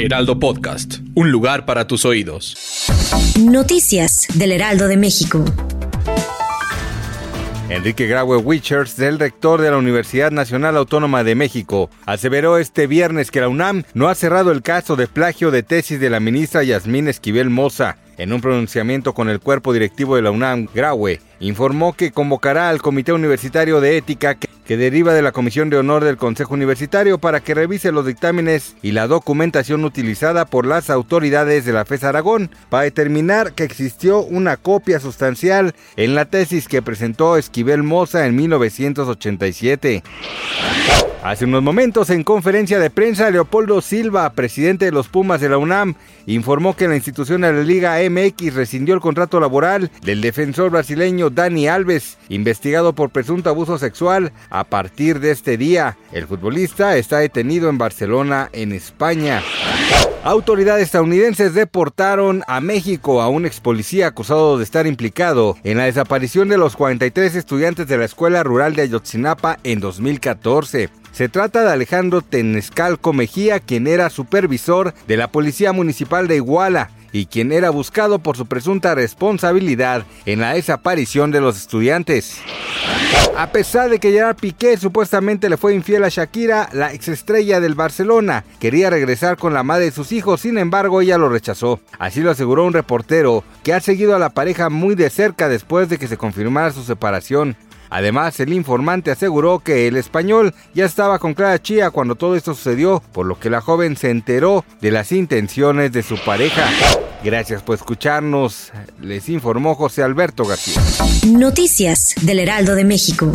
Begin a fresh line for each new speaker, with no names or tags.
Heraldo Podcast, un lugar para tus oídos.
Noticias del Heraldo de México.
Enrique Graue Wichers, del rector de la Universidad Nacional Autónoma de México, aseveró este viernes que la UNAM no ha cerrado el caso de plagio de tesis de la ministra Yasmín Esquivel Moza. En un pronunciamiento con el cuerpo directivo de la UNAM, Graue informó que convocará al Comité Universitario de Ética que que deriva de la Comisión de Honor del Consejo Universitario para que revise los dictámenes y la documentación utilizada por las autoridades de la FES Aragón para determinar que existió una copia sustancial en la tesis que presentó Esquivel Moza en 1987. Hace unos momentos, en conferencia de prensa, Leopoldo Silva, presidente de los Pumas de la UNAM, informó que la institución de la Liga MX rescindió el contrato laboral del defensor brasileño Dani Alves, investigado por presunto abuso sexual. A partir de este día, el futbolista está detenido en Barcelona, en España. Autoridades estadounidenses deportaron a México a un ex policía acusado de estar implicado en la desaparición de los 43 estudiantes de la Escuela Rural de Ayotzinapa en 2014. Se trata de Alejandro Tenescalco Mejía, quien era supervisor de la Policía Municipal de Iguala y quien era buscado por su presunta responsabilidad en la desaparición de los estudiantes. A pesar de que Gerard Piqué supuestamente le fue infiel a Shakira, la exestrella del Barcelona quería regresar con la madre de sus hijos, sin embargo ella lo rechazó. Así lo aseguró un reportero que ha seguido a la pareja muy de cerca después de que se confirmara su separación. Además, el informante aseguró que el español ya estaba con Clara Chía cuando todo esto sucedió, por lo que la joven se enteró de las intenciones de su pareja. Gracias por escucharnos, les informó José Alberto García.
Noticias del Heraldo de México.